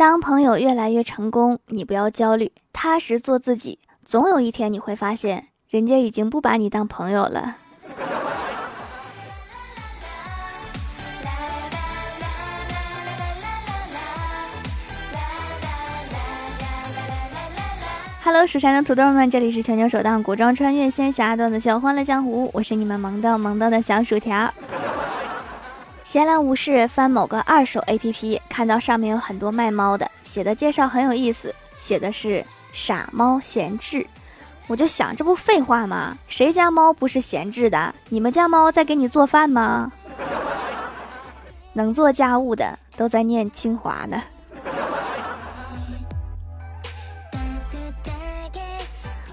当朋友越来越成功，你不要焦虑，踏实做自己，总有一天你会发现，人家已经不把你当朋友了。Hello，蜀山的土豆们，这里是全球首档古装穿越仙侠段子秀《欢乐江湖》，我是你们萌到萌到的小薯条。闲来无事，翻某个二手 APP，看到上面有很多卖猫的，写的介绍很有意思，写的是傻猫闲置。我就想，这不废话吗？谁家猫不是闲置的？你们家猫在给你做饭吗？能做家务的都在念清华呢。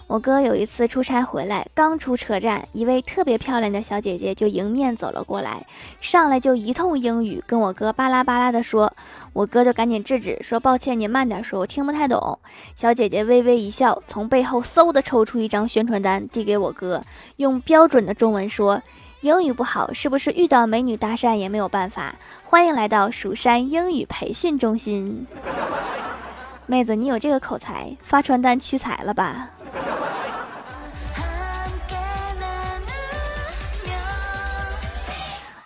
我哥有一次出差回来，刚出车站，一位特别漂亮的小姐姐就迎面走了过来，上来就一通英语跟我哥巴拉巴拉的说，我哥就赶紧制止，说抱歉，你慢点说，我听不太懂。小姐姐微微一笑，从背后嗖的抽出一张宣传单递给我哥，用标准的中文说，英语不好是不是遇到美女搭讪也没有办法？欢迎来到蜀山英语培训中心。妹子，你有这个口才，发传单屈才了吧？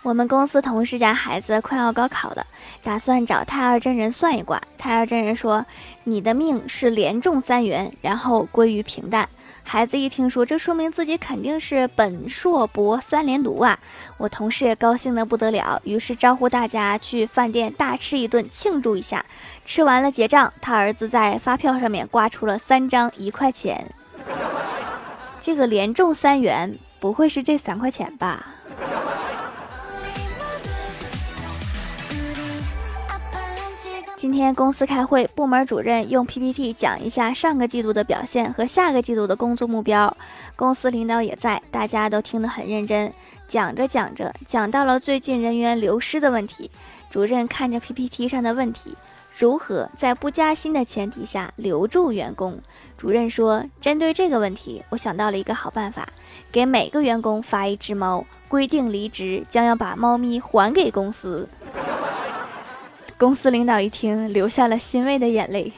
我们公司同事家孩子快要高考了，打算找太二真人算一卦。太二真人说：“你的命是连中三元，然后归于平淡。”孩子一听说，这说明自己肯定是本硕博三连读啊！我同事也高兴得不得了，于是招呼大家去饭店大吃一顿庆祝一下。吃完了结账，他儿子在发票上面刮出了三张一块钱。这个连中三元，不会是这三块钱吧？今天公司开会，部门主任用 PPT 讲一下上个季度的表现和下个季度的工作目标。公司领导也在，大家都听得很认真。讲着讲着，讲到了最近人员流失的问题。主任看着 PPT 上的问题，如何在不加薪的前提下留住员工？主任说：“针对这个问题，我想到了一个好办法，给每个员工发一只猫，规定离职将要把猫咪还给公司。”公司领导一听，流下了欣慰的眼泪。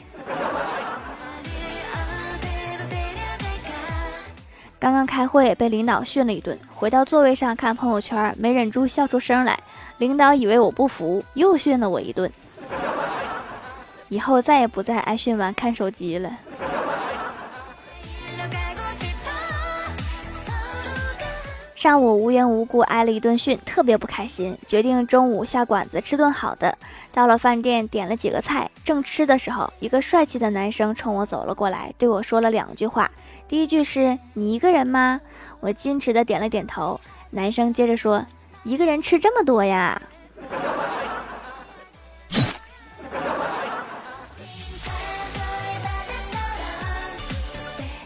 刚刚开会被领导训了一顿，回到座位上看朋友圈，没忍住笑出声来。领导以为我不服，又训了我一顿。以后再也不在挨训完看手机了。上午无缘无故挨了一顿训，特别不开心，决定中午下馆子吃顿好的。到了饭店，点了几个菜，正吃的时候，一个帅气的男生冲我走了过来，对我说了两句话。第一句是“你一个人吗？”我矜持的点了点头。男生接着说：“一个人吃这么多呀？”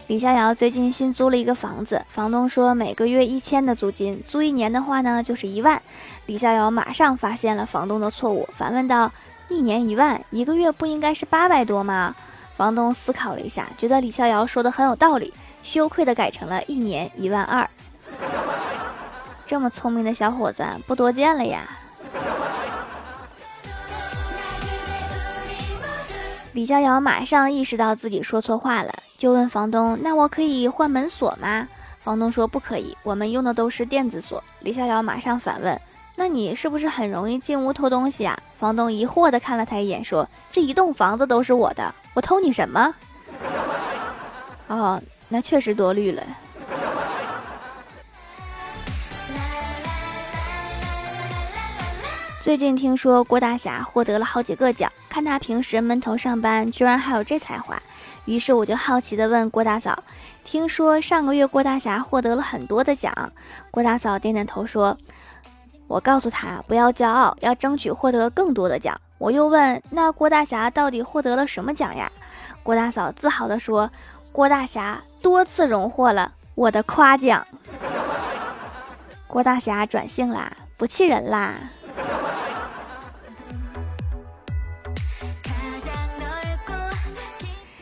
李逍遥最近新租了一个房子，房东说每个月一千的租金，租一年的话呢就是一万。李逍遥马上发现了房东的错误，反问道：“一年一万，一个月不应该是八百多吗？”房东思考了一下，觉得李逍遥说的很有道理，羞愧的改成了一年一万二。这么聪明的小伙子不多见了呀！李逍遥马上意识到自己说错话了。就问房东：“那我可以换门锁吗？”房东说：“不可以，我们用的都是电子锁。”李逍遥马上反问：“那你是不是很容易进屋偷东西啊？”房东疑惑地看了他一眼，说：“这一栋房子都是我的，我偷你什么？” 哦，那确实多虑了。最近听说郭大侠获得了好几个奖，看他平时闷头上班，居然还有这才华。于是我就好奇地问郭大嫂：“听说上个月郭大侠获得了很多的奖？”郭大嫂点点头说：“我告诉他不要骄傲，要争取获得更多的奖。”我又问：“那郭大侠到底获得了什么奖呀？”郭大嫂自豪地说：“郭大侠多次荣获了我的夸奖。”郭大侠转性啦，不气人啦。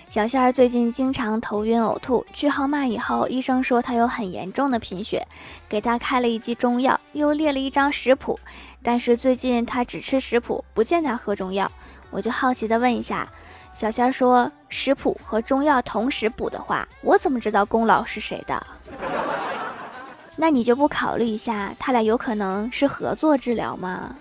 小仙儿最近经常头晕呕吐，去号脉以后，医生说他有很严重的贫血，给他开了一剂中药，又列了一张食谱。但是最近他只吃食谱，不见他喝中药。我就好奇的问一下，小仙儿说食谱和中药同时补的话，我怎么知道功劳是谁的？那你就不考虑一下，他俩有可能是合作治疗吗？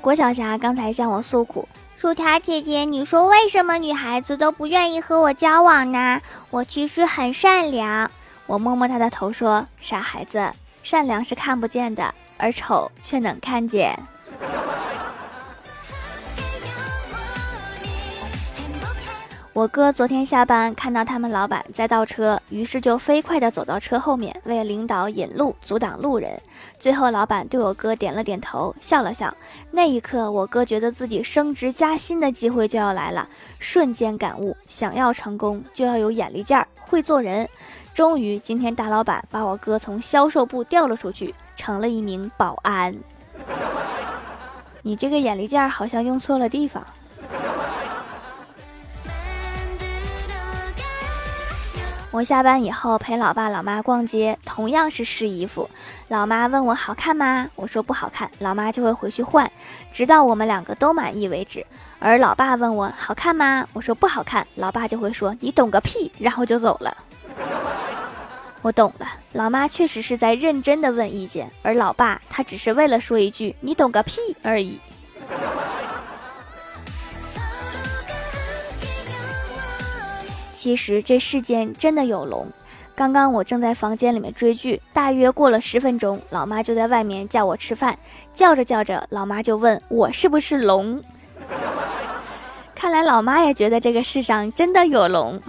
郭晓霞刚才向我诉苦，薯条姐姐，你说为什么女孩子都不愿意和我交往呢？我其实很善良。我摸摸她的头说：“傻孩子，善良是看不见的，而丑却能看见。”我哥昨天下班看到他们老板在倒车，于是就飞快地走到车后面为领导引路，阻挡路人。最后，老板对我哥点了点头，笑了笑。那一刻，我哥觉得自己升职加薪的机会就要来了，瞬间感悟：想要成功，就要有眼力劲儿，会做人。终于，今天大老板把我哥从销售部调了出去，成了一名保安。你这个眼力劲儿好像用错了地方。我下班以后陪老爸老妈逛街，同样是试衣服。老妈问我好看吗？我说不好看，老妈就会回去换，直到我们两个都满意为止。而老爸问我好看吗？我说不好看，老爸就会说你懂个屁，然后就走了。我懂了，老妈确实是在认真的问意见，而老爸他只是为了说一句你懂个屁而已。其实这世间真的有龙。刚刚我正在房间里面追剧，大约过了十分钟，老妈就在外面叫我吃饭。叫着叫着，老妈就问我是不是龙。看来老妈也觉得这个世上真的有龙。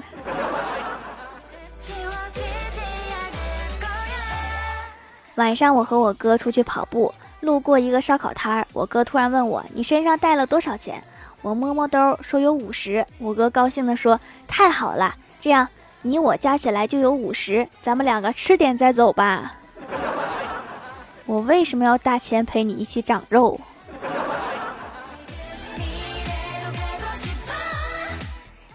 晚上我和我哥出去跑步，路过一个烧烤摊儿，我哥突然问我：“你身上带了多少钱？”我摸摸兜，说有五十。我哥高兴地说：“太好了，这样你我加起来就有五十，咱们两个吃点再走吧。”我为什么要大钱陪你一起长肉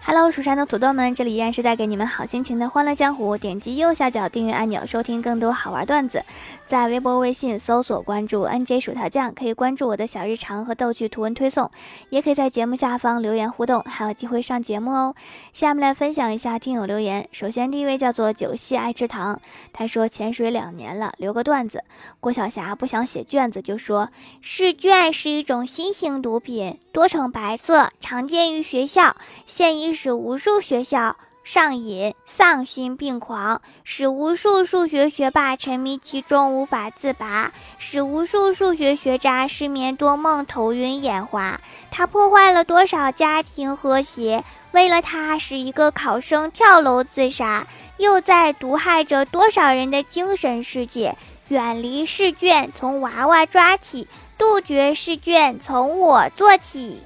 ？Hello，蜀山的土豆们，这里依然是带给你们好心情的欢乐江湖。点击右下角订阅按钮，收听更多好玩段子。在微博、微信搜索关注 NJ 薯条酱，可以关注我的小日常和逗趣图文推送，也可以在节目下方留言互动，还有机会上节目哦。下面来分享一下听友留言。首先第一位叫做九溪爱吃糖，他说潜水两年了，留个段子。郭晓霞不想写卷子，就说试卷是一种新型毒品，多呈白色，常见于学校，现已。使无数学校上瘾、丧心病狂，使无数数学学霸沉迷其中无法自拔，使无数数学学渣失眠多梦、头晕眼花。他破坏了多少家庭和谐？为了他，使一个考生跳楼自杀，又在毒害着多少人的精神世界？远离试卷，从娃娃抓起；杜绝试卷，从我做起。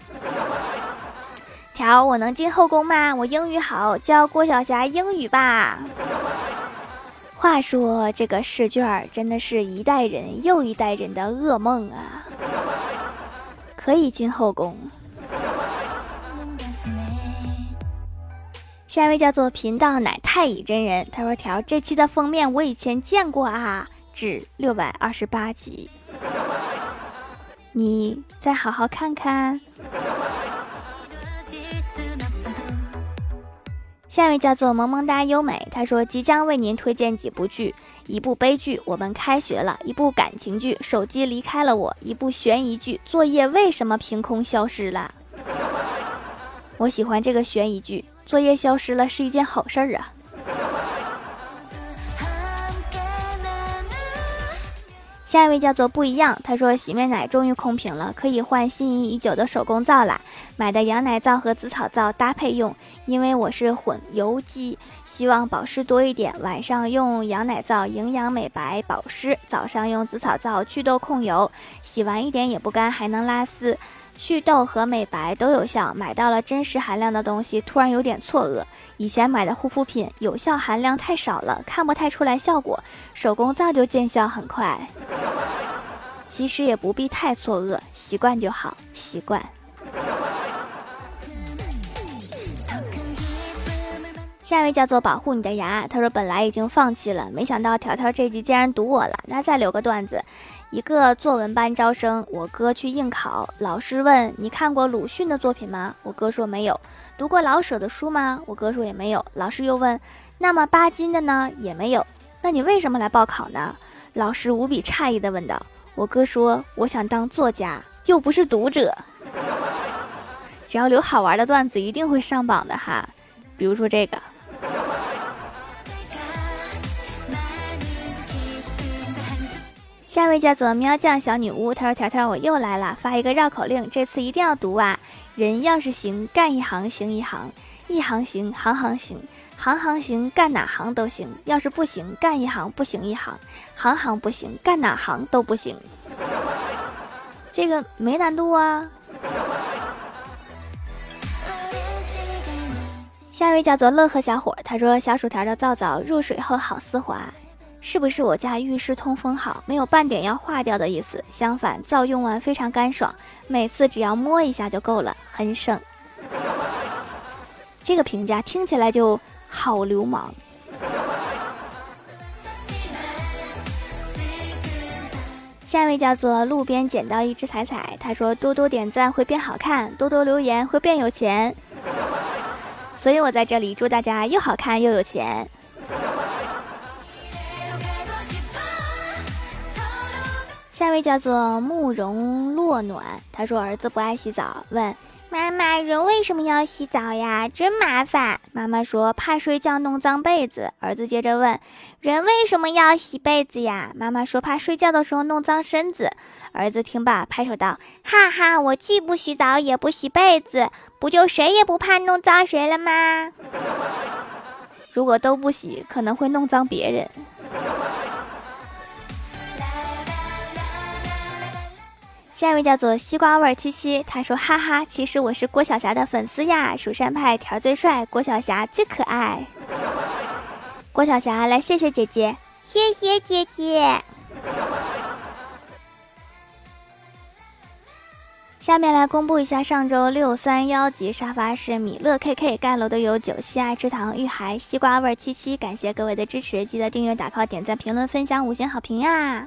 条，我能进后宫吗？我英语好，教郭晓霞英语吧。话说这个试卷真的是一代人又一代人的噩梦啊！可以进后宫。下一位叫做贫道乃太乙真人，他说：“条这期的封面我以前见过啊，至六百二十八集，你再好好看看。”下一位叫做萌萌哒优美，他说即将为您推荐几部剧：一部悲剧，我们开学了；一部感情剧，手机离开了我；一部悬疑剧，作业为什么凭空消失了？我喜欢这个悬疑剧，作业消失了是一件好事儿啊。下一位叫做不一样，他说洗面奶终于空瓶了，可以换心仪已久的手工皂啦。买的羊奶皂和紫草皂搭配用，因为我是混油肌，希望保湿多一点。晚上用羊奶皂营养美白保湿，早上用紫草皂祛痘控油，洗完一点也不干，还能拉丝。祛痘和美白都有效，买到了真实含量的东西，突然有点错愕。以前买的护肤品有效含量太少了，看不太出来效果，手工皂就见效很快。其实也不必太错愕，习惯就好，习惯。下一位叫做保护你的牙，他说本来已经放弃了，没想到条条这集竟然堵我了，那再留个段子。一个作文班招生，我哥去应考，老师问你看过鲁迅的作品吗？我哥说没有。读过老舍的书吗？我哥说也没有。老师又问，那么巴金的呢？也没有。那你为什么来报考呢？老师无比诧异地问道。我哥说，我想当作家，又不是读者。只要留好玩的段子，一定会上榜的哈。比如说这个。下位叫做喵酱小女巫，她说：“条条我又来了，发一个绕口令，这次一定要读啊！人要是行，干一行行一行，一行行行行行，行行行干哪行都行；要是不行，干一行不行一行，行行不行干哪行都不行。这个没难度啊。”下位叫做乐呵小伙，他说：“小薯条的皂皂入水后好丝滑。”是不是我家浴室通风好，没有半点要化掉的意思？相反，皂用完非常干爽，每次只要摸一下就够了，很省。这个评价听起来就好流氓。下一位叫做路边捡到一只彩彩，他说多多点赞会变好看，多多留言会变有钱，所以我在这里祝大家又好看又有钱。下一位叫做慕容落暖，他说儿子不爱洗澡，问妈妈人为什么要洗澡呀？真麻烦。妈妈说怕睡觉弄脏被子。儿子接着问人为什么要洗被子呀？妈妈说怕睡觉的时候弄脏身子。儿子听罢拍手道：哈哈，我既不洗澡也不洗被子，不就谁也不怕弄脏谁了吗？如果都不洗，可能会弄脏别人。下一位叫做西瓜味七七，他说：“哈哈，其实我是郭晓霞的粉丝呀，蜀山派条最帅，郭晓霞最可爱。郭晓霞来谢谢姐姐，谢谢姐姐。下面来公布一下上周六三幺级沙发是米勒 KK 盖楼的有九溪爱吃糖玉海西瓜味七七，感谢各位的支持，记得订阅、打 call、点赞、评论、分享、五星好评呀！